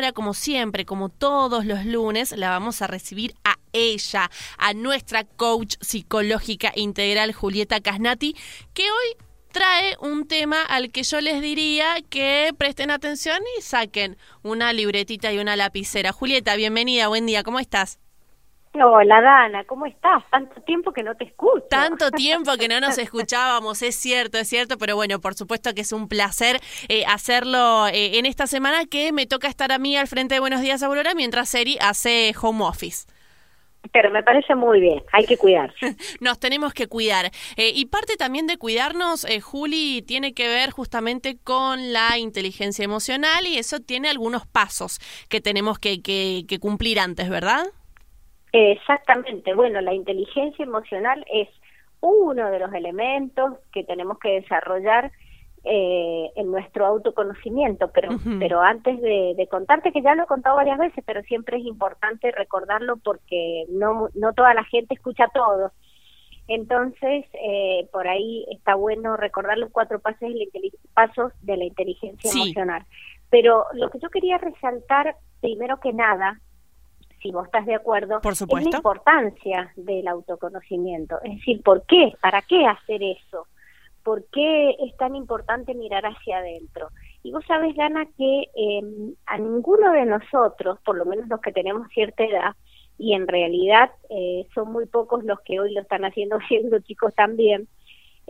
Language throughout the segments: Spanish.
ahora, como siempre, como todos los lunes, la vamos a recibir a ella, a nuestra coach psicológica integral Julieta Casnati, que hoy trae un tema al que yo les diría que presten atención y saquen una libretita y una lapicera. Julieta, bienvenida, buen día, ¿cómo estás? Hola Dana, ¿cómo estás? Tanto tiempo que no te escucho. Tanto tiempo que no nos escuchábamos, es cierto, es cierto, pero bueno, por supuesto que es un placer eh, hacerlo eh, en esta semana que me toca estar a mí al frente de Buenos Días Aurora mientras Seri hace home office. Pero me parece muy bien, hay que cuidarse. Nos tenemos que cuidar. Eh, y parte también de cuidarnos, Juli, tiene que ver justamente con la inteligencia emocional y eso tiene algunos pasos que tenemos que, que, que cumplir antes, ¿verdad? Exactamente. Bueno, la inteligencia emocional es uno de los elementos que tenemos que desarrollar eh, en nuestro autoconocimiento, pero, pero antes de, contarte, que ya lo he contado varias veces, pero siempre es importante recordarlo porque no, no toda la gente escucha todo. Entonces, eh, por ahí está bueno recordar los cuatro pasos de la, pasos de la inteligencia emocional. Pero lo que yo quería resaltar, primero que nada, si vos estás de acuerdo, Por es la importancia del autoconocimiento. Es decir, ¿por qué? ¿Para qué hacer eso? ¿Por qué es tan importante mirar hacia adentro? Y vos sabes, Dana, que em, a ninguno de nosotros, por lo menos los que tenemos cierta edad, y en realidad eh, son muy pocos los que hoy lo están haciendo siendo chicos también,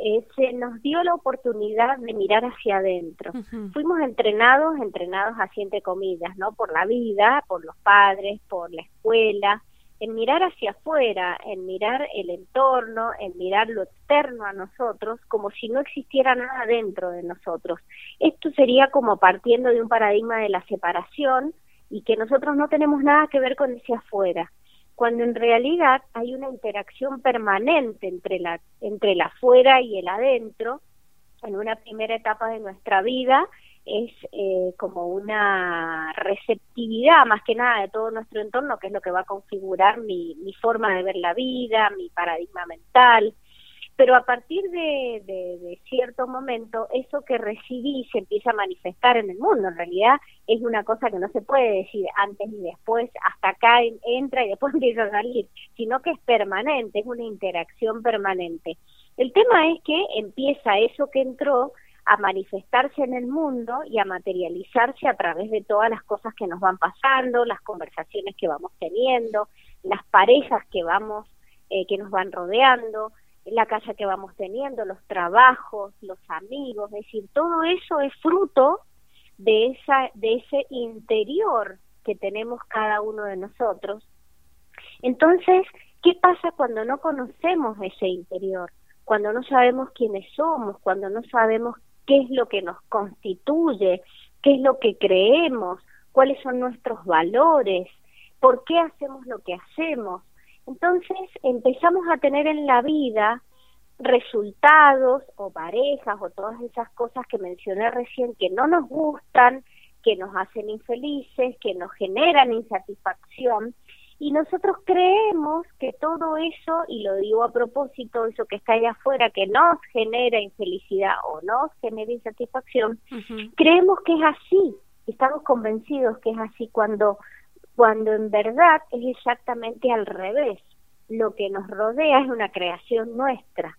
eh, se nos dio la oportunidad de mirar hacia adentro. Fuimos entrenados, entrenados así entre comillas, ¿no? Por la vida, por los padres, por la escuela, en mirar hacia afuera, en mirar el entorno, en mirar lo externo a nosotros, como si no existiera nada dentro de nosotros. Esto sería como partiendo de un paradigma de la separación y que nosotros no tenemos nada que ver con ese afuera cuando en realidad hay una interacción permanente entre la entre el afuera y el adentro en una primera etapa de nuestra vida es eh, como una receptividad más que nada de todo nuestro entorno que es lo que va a configurar mi, mi forma de ver la vida mi paradigma mental pero a partir de, cierto momento eso que recibí se empieza a manifestar en el mundo. En realidad es una cosa que no se puede decir antes y después, hasta acá entra y después empieza a salir, sino que es permanente, es una interacción permanente. El tema es que empieza eso que entró a manifestarse en el mundo y a materializarse a través de todas las cosas que nos van pasando, las conversaciones que vamos teniendo, las parejas que vamos, eh, que nos van rodeando, la casa que vamos teniendo, los trabajos, los amigos, es decir, todo eso es fruto de esa de ese interior que tenemos cada uno de nosotros. Entonces, ¿qué pasa cuando no conocemos ese interior? Cuando no sabemos quiénes somos, cuando no sabemos qué es lo que nos constituye, qué es lo que creemos, cuáles son nuestros valores, por qué hacemos lo que hacemos. Entonces empezamos a tener en la vida resultados o parejas o todas esas cosas que mencioné recién que no nos gustan, que nos hacen infelices, que nos generan insatisfacción. Y nosotros creemos que todo eso, y lo digo a propósito, eso que está ahí afuera, que nos genera infelicidad o nos genera insatisfacción, creemos que es así, estamos convencidos que es así cuando cuando en verdad es exactamente al revés. Lo que nos rodea es una creación nuestra.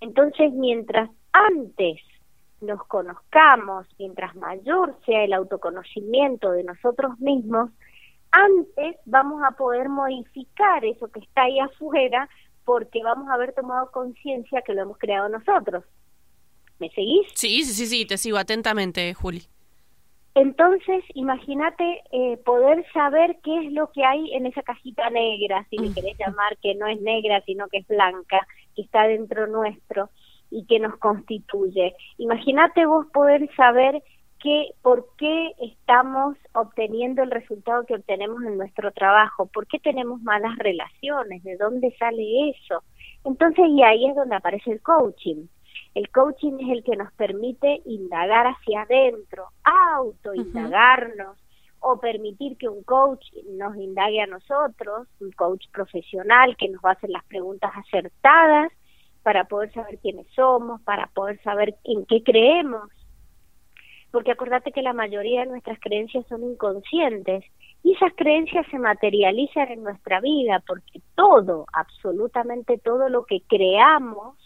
Entonces, mientras antes nos conozcamos, mientras mayor sea el autoconocimiento de nosotros mismos, antes vamos a poder modificar eso que está ahí afuera porque vamos a haber tomado conciencia que lo hemos creado nosotros. ¿Me seguís? Sí, sí, sí, sí, te sigo atentamente, Juli. Entonces, imagínate eh, poder saber qué es lo que hay en esa cajita negra, si le querés llamar, que no es negra, sino que es blanca, que está dentro nuestro y que nos constituye. Imagínate vos poder saber que, por qué estamos obteniendo el resultado que obtenemos en nuestro trabajo, por qué tenemos malas relaciones, de dónde sale eso. Entonces, y ahí es donde aparece el coaching el coaching es el que nos permite indagar hacia adentro, autoindagarnos o permitir que un coach nos indague a nosotros, un coach profesional que nos va a hacer las preguntas acertadas para poder saber quiénes somos, para poder saber en qué creemos. porque acordate que la mayoría de nuestras creencias son inconscientes y esas creencias se materializan en nuestra vida porque todo, absolutamente todo lo que creamos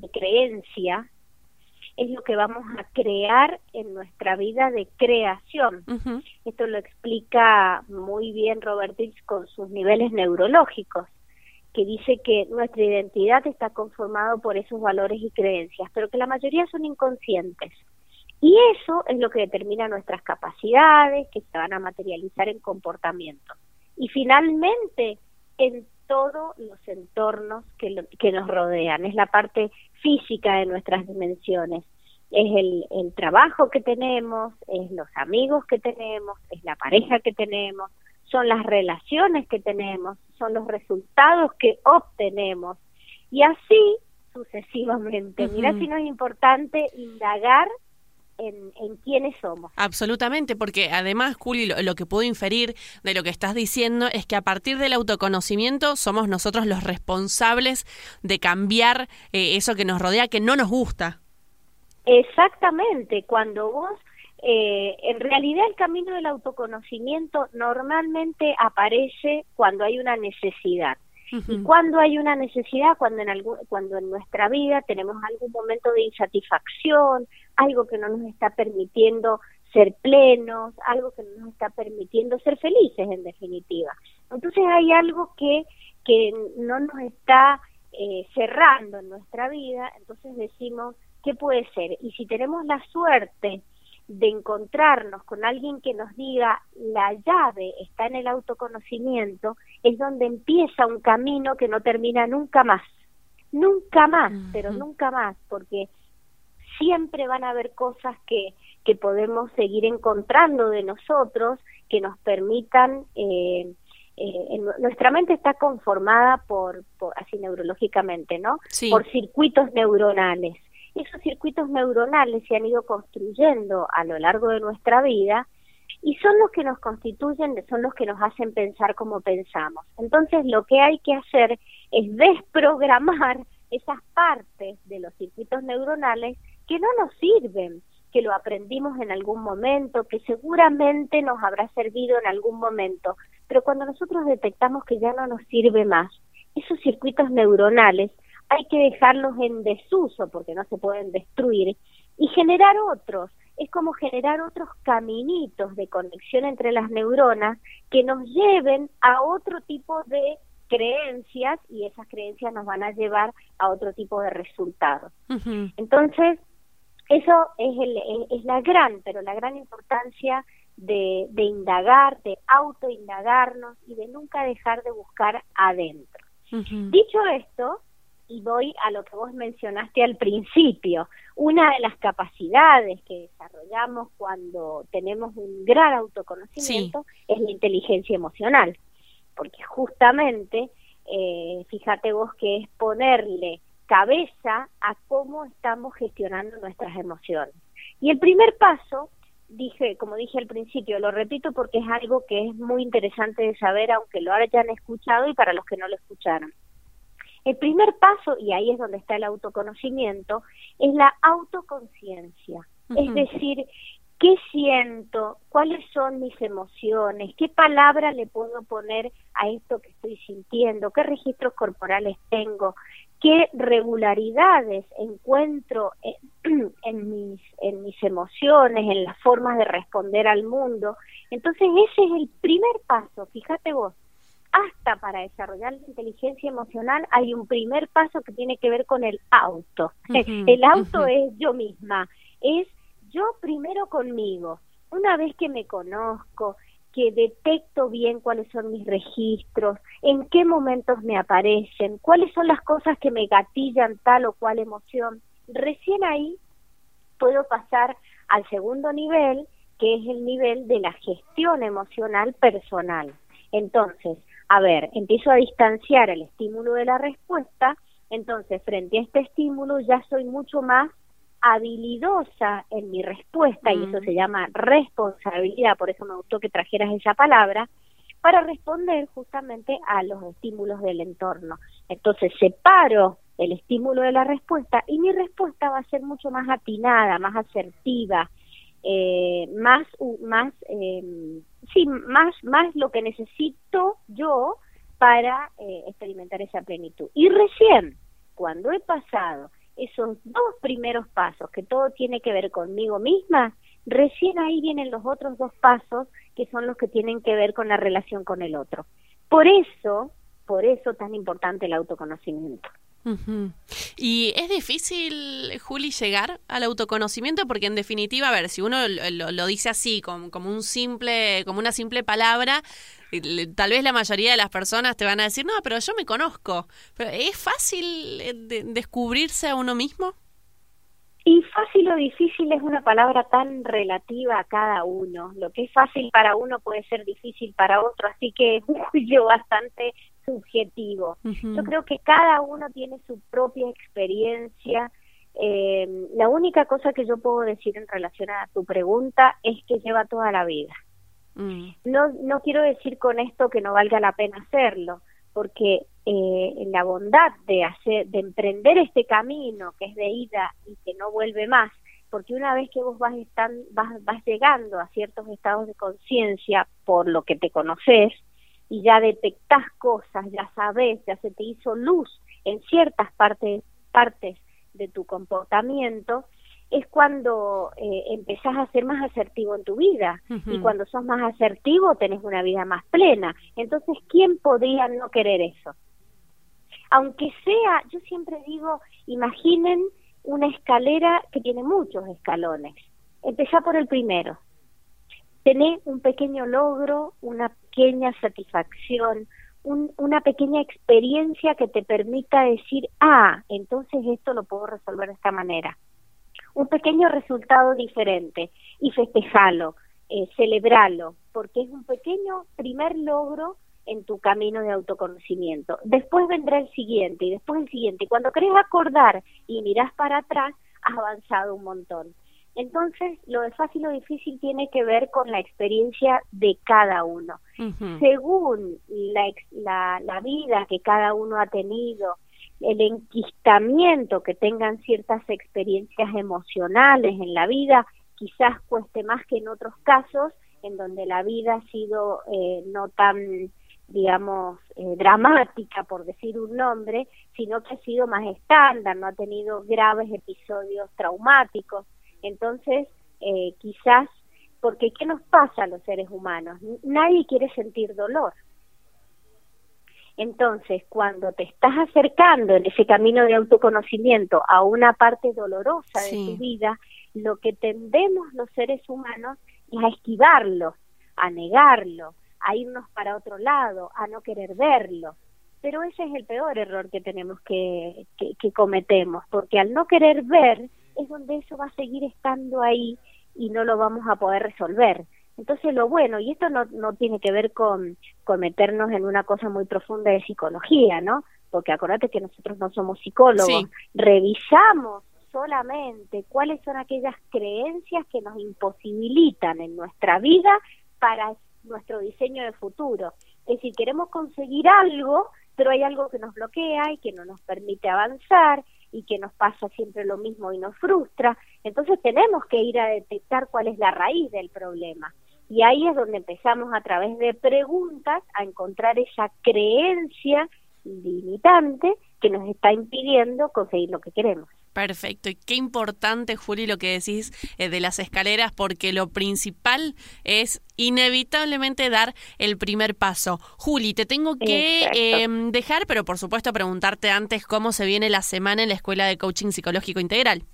de creencia es lo que vamos a crear en nuestra vida de creación. Esto lo explica muy bien Robert Dix con sus niveles neurológicos, que dice que nuestra identidad está conformada por esos valores y creencias, pero que la mayoría son inconscientes. Y eso es lo que determina nuestras capacidades, que se van a materializar en comportamiento. Y finalmente, en todos los entornos que, que nos rodean, es la parte física de nuestras dimensiones, es el, el trabajo que tenemos, es los amigos que tenemos, es la pareja que tenemos, son las relaciones que tenemos, son los resultados que obtenemos. Y así sucesivamente. Mira si no es importante indagar en, en, quiénes somos. Absolutamente, porque además, Juli, lo, que puedo inferir de lo que estás diciendo es que a partir del autoconocimiento somos nosotros los responsables de cambiar eh, eso que nos rodea, que no nos gusta. Exactamente, cuando vos, eh, en realidad el camino del autoconocimiento normalmente aparece cuando hay una necesidad. Y cuando hay una necesidad, cuando en, algún, cuando en nuestra vida tenemos algún momento de insatisfacción, algo que no nos está permitiendo ser plenos, algo que no nos está permitiendo ser felices en definitiva. Entonces hay algo que, que no nos está eh, cerrando en nuestra vida, entonces decimos, ¿qué puede ser? Y si tenemos la suerte de encontrarnos con alguien que nos diga la llave está en el autoconocimiento, es donde empieza un camino que no termina nunca más. Nunca más, pero nunca más, porque siempre van a haber cosas que, que podemos seguir encontrando de nosotros que nos permitan eh, eh, nuestra mente está conformada por, por así neurológicamente, ¿no? Por circuitos neuronales. Esos circuitos neuronales se han ido construyendo a lo largo de nuestra vida y son los que nos constituyen, son los que nos hacen pensar como pensamos. Entonces lo que hay que hacer es desprogramar esas partes de los circuitos neuronales que no nos sirven, que lo aprendimos en algún momento, que seguramente nos habrá servido en algún momento, pero cuando nosotros detectamos que ya no nos sirve más, esos circuitos neuronales hay que dejarlos en desuso porque no se pueden destruir y generar otros. Es como generar otros caminitos de conexión entre las neuronas que nos lleven a otro tipo de creencias y esas creencias nos van a llevar a otro tipo de resultados. Entonces, eso es, el, es la gran, pero la gran importancia de, de indagar, de autoindagarnos y de nunca dejar de buscar adentro. Dicho esto, y voy a lo que vos mencionaste al principio. Una de las capacidades que desarrollamos cuando tenemos un gran autoconocimiento es la inteligencia emocional, porque justamente, eh, fíjate vos que es ponerle cabeza a cómo estamos gestionando nuestras emociones. Y el primer paso, dije, como dije al principio, lo repito porque es algo que es muy interesante de saber, aunque lo hayan escuchado y para los que no lo escucharon el primer paso, y ahí es donde está el autoconocimiento, es la autoconciencia. Es decir, ¿qué siento? ¿Cuáles son mis emociones? ¿Qué palabra le puedo poner a esto que estoy sintiendo? ¿Qué registros corporales tengo? ¿Qué regularidades encuentro en, en, mis, en mis emociones, en las formas de responder al mundo? Entonces ese es el primer paso, fíjate vos, hasta para desarrollar la inteligencia emocional hay un primer paso que tiene que ver con el auto. el auto es yo misma, es yo primero conmigo. Una vez que me conozco, que detecto bien cuáles son mis registros, en qué momentos me aparecen, cuáles son las cosas que me gatillan tal o cual emoción, recién ahí puedo pasar al segundo nivel, que es el nivel de la gestión emocional personal. Entonces, a ver, empiezo a distanciar el estímulo de la respuesta, entonces frente a este estímulo ya soy mucho más habilidosa en mi respuesta, y eso se llama responsabilidad, por eso me gustó que trajeras esa palabra, para responder justamente a los estímulos del entorno. Entonces separo el estímulo de la respuesta y mi respuesta va a ser mucho más atinada, más asertiva, eh, más, más, em, sí, más, más lo que necesito yo para eh, experimentar esa plenitud. Y recién, cuando he pasado esos dos primeros pasos, que todo tiene que ver conmigo misma, recién ahí vienen los otros dos pasos que son los que tienen que ver con la relación con el otro. Por eso, por eso tan importante el autoconocimiento. Y es difícil, Juli, llegar al autoconocimiento porque en definitiva, a ver, si uno lo, dice así, como, como, un simple, como una simple palabra, tal vez la mayoría de las personas te van a decir, no, pero yo me conozco. Pero ¿Es fácil eh, descubrirse a uno mismo? Y fácil o difícil es una palabra tan relativa a cada uno. Lo que es fácil para uno puede ser difícil para otro, así que es yo bastante subjetivo. Yo creo que cada uno tiene su propia experiencia. Eh, la única cosa que yo puedo decir en relación a tu pregunta es que lleva toda la vida. Mm. No, no quiero decir con esto que no valga la pena hacerlo, porque eh, la bondad de hacer, de emprender este camino que es de ida y que no vuelve más, porque una vez que vos vas, están, vas, vas llegando a ciertos estados de conciencia por lo que te conoces y ya detectás cosas, ya sabes, ya se te hizo luz en ciertas partes, partes de tu comportamiento, es cuando eh, empezás a ser más asertivo en tu vida y cuando sos más asertivo tenés una vida más plena. Entonces, ¿quién podría no querer eso? Aunque sea, yo siempre digo, imaginen una escalera que tiene muchos escalones. Empezá por el primero. Tené un pequeño logro, una pequeña satisfacción, una pequeña experiencia que te permita decir, ah, entonces esto lo puedo resolver de esta manera un pequeño resultado diferente y festejalo, eh, celebralo, porque es un pequeño primer logro en tu camino de autoconocimiento. Después vendrá el siguiente y después el siguiente. Y cuando querés acordar y mirás para atrás, has avanzado un montón. Entonces, lo de fácil o difícil tiene que ver con la experiencia de cada uno. Según la, la, la vida que cada uno ha tenido, el enquistamiento que tengan ciertas experiencias emocionales en la vida, quizás cueste más que en otros casos en donde la vida ha sido eh, no tan digamos, eh, dramática, por decir un nombre, sino que ha sido más estándar, no ha tenido graves episodios traumáticos. Entonces, eh, quizás, porque ¿qué nos pasa a los seres humanos? Nadie quiere sentir dolor. Entonces, cuando te estás acercando en ese camino de autoconocimiento a una parte dolorosa de tu vida, lo que tendemos los seres humanos es a esquivarlo, a negarlo, a irnos para otro lado, a no querer verlo. Pero ese es el peor error que tenemos que, que, que cometemos, porque al no querer ver es donde eso va a seguir estando ahí y no lo vamos a poder resolver. Entonces lo bueno, y esto no, no tiene que ver con, con meternos en una cosa muy profunda de psicología, ¿no? Porque acuérdate que nosotros no somos psicólogos, revisamos solamente cuáles son aquellas creencias que nos imposibilitan en nuestra vida para nuestro diseño de futuro. Es decir, queremos conseguir algo, pero hay algo que nos bloquea y que no nos permite avanzar y que nos pasa siempre lo mismo y nos frustra. Entonces tenemos que ir a detectar cuál es la raíz del problema. Y ahí es donde empezamos a través de preguntas a encontrar esa creencia limitante que nos está impidiendo conseguir lo que queremos. Perfecto. Y qué importante, Juli, lo que decís eh, de las escaleras, porque lo principal es inevitablemente dar el primer paso. Juli, te tengo que em, dejar, pero por supuesto preguntarte antes cómo se viene la semana en la Escuela de Coaching Psicológico Integral.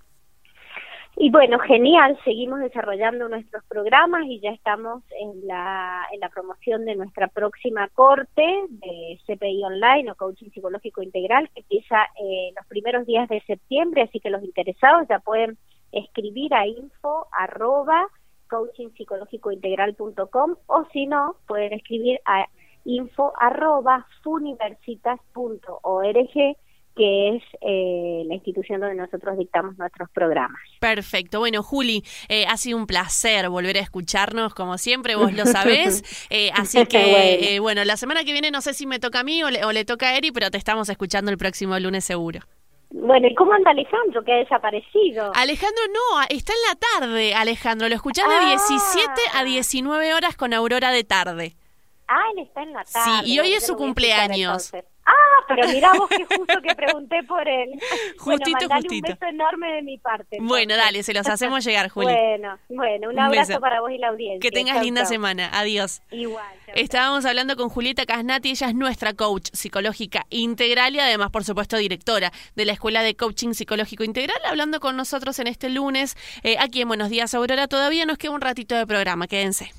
Y bueno, genial, seguimos desarrollando nuestros programas y ya estamos en la, en la promoción de nuestra próxima corte de CPI Online o Coaching Psicológico Integral que empieza eh, los primeros días de septiembre, así que los interesados ya pueden escribir a info arroba coachingpsicológicointegral.com o si no, pueden escribir a info arroba funiversitas.org que es eh, la institución donde nosotros dictamos nuestros programas. Perfecto. Bueno, Juli, eh, ha sido un placer volver a escucharnos, como siempre, vos lo sabés. Eh, así que, bueno. la semana que viene no sé si me toca a mí o le, o le toca a Eri, pero te estamos escuchando el próximo lunes seguro. Bueno, ¿y cómo anda Alejandro que ha desaparecido? Alejandro no, está en la tarde, Alejandro. Lo escuchás de 17 Ah. a 19 horas con Aurora de tarde. Ah, él está en la tarde. Sí, y hoy es su cumpleaños. Pero mirá vos que justo que pregunté por él. Justito, bueno, justito. un beso enorme de mi parte. Bueno, dale, se los hacemos llegar, Juli. Bueno, bueno, un Un abrazo beso. para vos y la audiencia. que tengas Chau, linda chau. semana. Adiós. Igual. chau. Estábamos hablando con Julieta Casnati, ella es nuestra coach psicológica integral y además, por supuesto, directora de la Escuela de Coaching Psicológico Integral, hablando con nosotros en este lunes eh, aquí en Buenos Días Aurora. Todavía nos queda un ratito de programa, quédense.